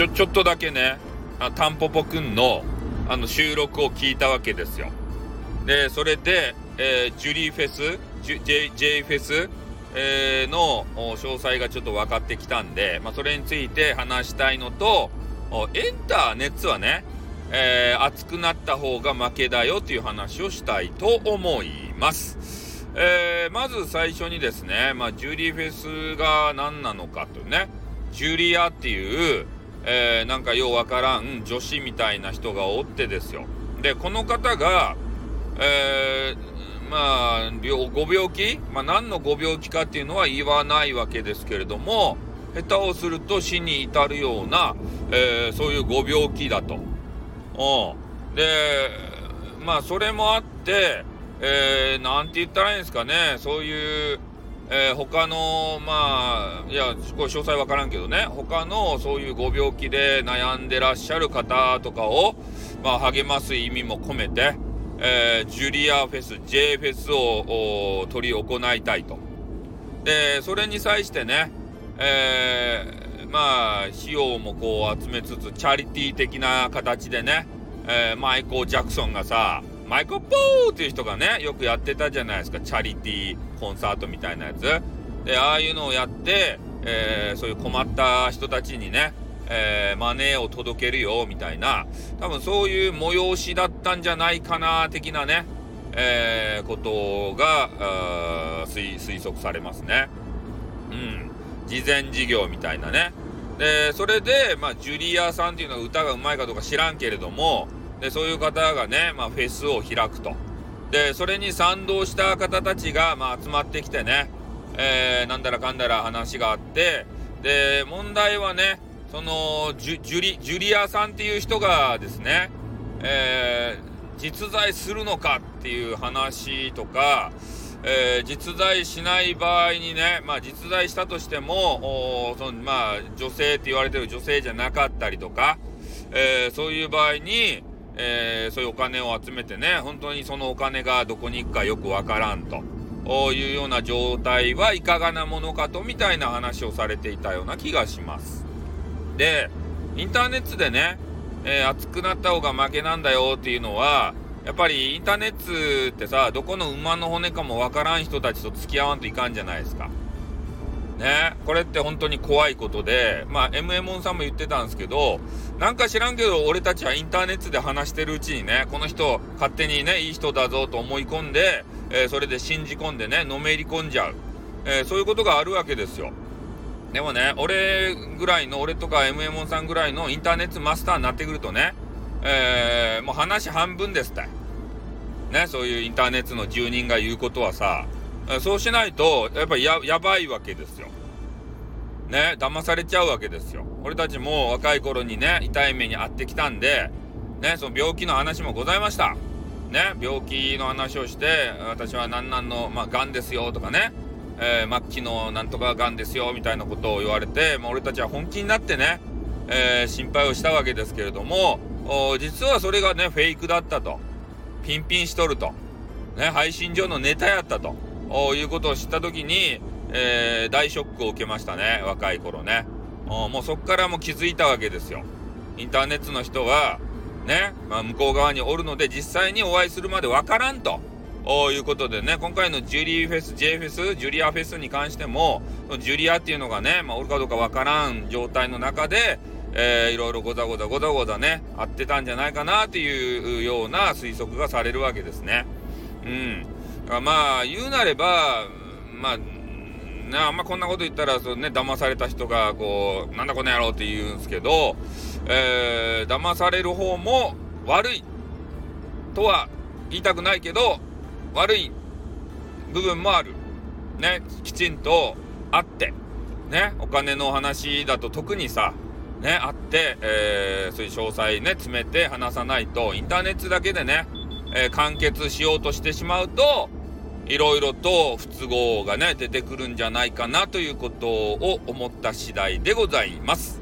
ちょ、ちょっとだけね、あタンポポくんの、あの、収録を聞いたわけですよ。で、それで、えー、ジュリーフェス、J, J フェス、えー、の詳細がちょっと分かってきたんで、まあ、それについて話したいのと、エンター熱はね、えー、熱くなった方が負けだよという話をしたいと思います。えー、まず最初にですね、まあ、ジュリーフェスが何なのかというね、ジュリアっていう、えー、なんかようわからん女子みたいな人がおってですよ。で、この方が、えー、まあ、病、ご病気？まあ、何のご病気かっていうのは言わないわけですけれども、下手をすると死に至るような、えー、そういうご病気だと。うん。で、まあ、それもあって、えー、なんて言ったらいいんですかね、そういう、えー、他の、まあ、いや、これ詳細わからんけどね、他のそういうご病気で悩んでらっしゃる方とかを、まあ、励ます意味も込めて、えー、ジュリアフェス、J フェスを取り行いたいと。で、それに際してね、えー、まあ、費用もこう集めつつ、チャリティー的な形でね、え、マイコー・ジャクソンがさ、マイコ・ポーっていう人がね、よくやってたじゃないですか、チャリティーコンサートみたいなやつ。で、ああいうのをやって、えー、そういう困った人たちにね、えー、マネーを届けるよ、みたいな、多分そういう催しだったんじゃないかな、的なね、えー、ことが、推測されますね。うん。事前事業みたいなね。で、それで、まあ、ジュリアさんっていうのは歌がうまいかどうか知らんけれども、で、そういう方がね、まあ、フェスを開くと。で、それに賛同した方たちが、まあ、集まってきてね、えー、なんだらかんだら話があって、で、問題はね、その、ジュリ、ジュリアさんっていう人がですね、えー、実在するのかっていう話とか、えー、実在しない場合にね、まあ実在したとしても、そのまあ女性って言われてる女性じゃなかったりとか、えー、そういう場合に、えー、そういうお金を集めてね、本当にそのお金がどこに行くかよくわからんというような状態はいかがなものかとみたいな話をされていたような気がします。で、インターネットでね、えー、熱くなった方が負けなんだよっていうのは、やっぱりインターネットってさ、どこの馬の骨かもわからん人たちと付き合わんといかんじゃないですか。ね、これって本当に怖いことで、まあ、MM さんも言ってたんですけど、なんか知らんけど、俺たちはインターネットで話してるうちにね、この人、勝手にね、いい人だぞと思い込んで、えー、それで信じ込んでね、のめり込んじゃう。えー、そういうことがあるわけですよ。でもね、俺ぐらいの、俺とか MM さんぐらいのインターネットマスターになってくるとね、えー、もう話半分ですって。ね、そういうインターネットの住人が言うことはさ、そうしないと、やっぱりや、ばいわけですよ。ね、騙されちゃうわけですよ。俺たちも若い頃にね、痛い目に遭ってきたんで、ね、その病気の話もございました。ね、病気の話をして、私は何々の、まあ、癌ですよとかね、えー、末期のなんとか癌ですよみたいなことを言われて、まあ、俺たちは本気になってね、えー、心配をしたわけですけれども、実はそれがね、フェイクだったと。ピンピンしとると。ね、配信上のネタやったと。いうことを知ったときに、えー、大ショックを受けましたね。若い頃ね。もうそっからも気づいたわけですよ。インターネットの人は、ね、まあ、向こう側におるので実際にお会いするまでわからんと。いうことでね、今回のジュリーフェス、J フェス、ジュリアフェスに関しても、ジュリアっていうのがね、まあ、おるかどうかわからん状態の中で、えー、いろいろござござござござね、合ってたんじゃないかなっていうような推測がされるわけですね。うん。まあ、言うなれば、まあ、ね、あんまこんなこと言ったら、そうね、騙された人が、こう、なんだこの野郎って言うんですけど、えー、騙される方も悪いとは言いたくないけど、悪い部分もある。ね、きちんとあって、ね、お金の話だと特にさ、ね、あって、えー、そういう詳細ね、詰めて話さないと、インターネットだけでね、えー、完結しようとしてしまうと、いろいろと不都合がね、出てくるんじゃないかなということを思った次第でございます。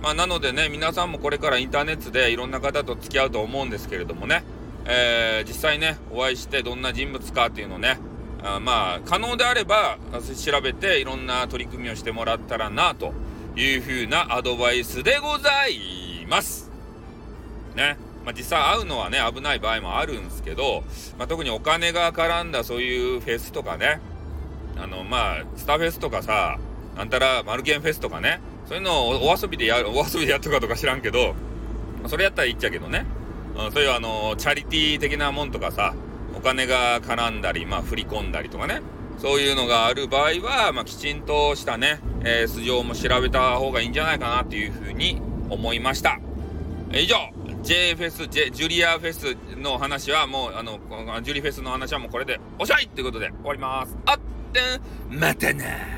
まあ、なのでね、皆さんもこれからインターネットでいろんな方と付き合うと思うんですけれどもね、えー、実際ね、お会いしてどんな人物かっていうのをね、あまあ、可能であれば、調べていろんな取り組みをしてもらったらなという風なアドバイスでございます。ね。まあ、実際会うのはね、危ない場合もあるんですけど、まあ、特にお金が絡んだそういうフェスとかね、あの、まあ、スターフェスとかさ、なんたらマルケンフェスとかね、そういうのをお遊びでやる、お遊びでやっとかとか知らんけど、それやったらいいっちゃうけどね。うん、そういうあの、チャリティー的なもんとかさ、お金が絡んだり、まあ振り込んだりとかね、そういうのがある場合は、まあ、きちんとしたね、えー、素性も調べた方がいいんじゃないかなっていうふうに思いました。以上、J フェス、J、ジュリアフェスの話はもう、あの、ジュリフェスの話はもうこれでおしゃいってことで終わります。あってんまたな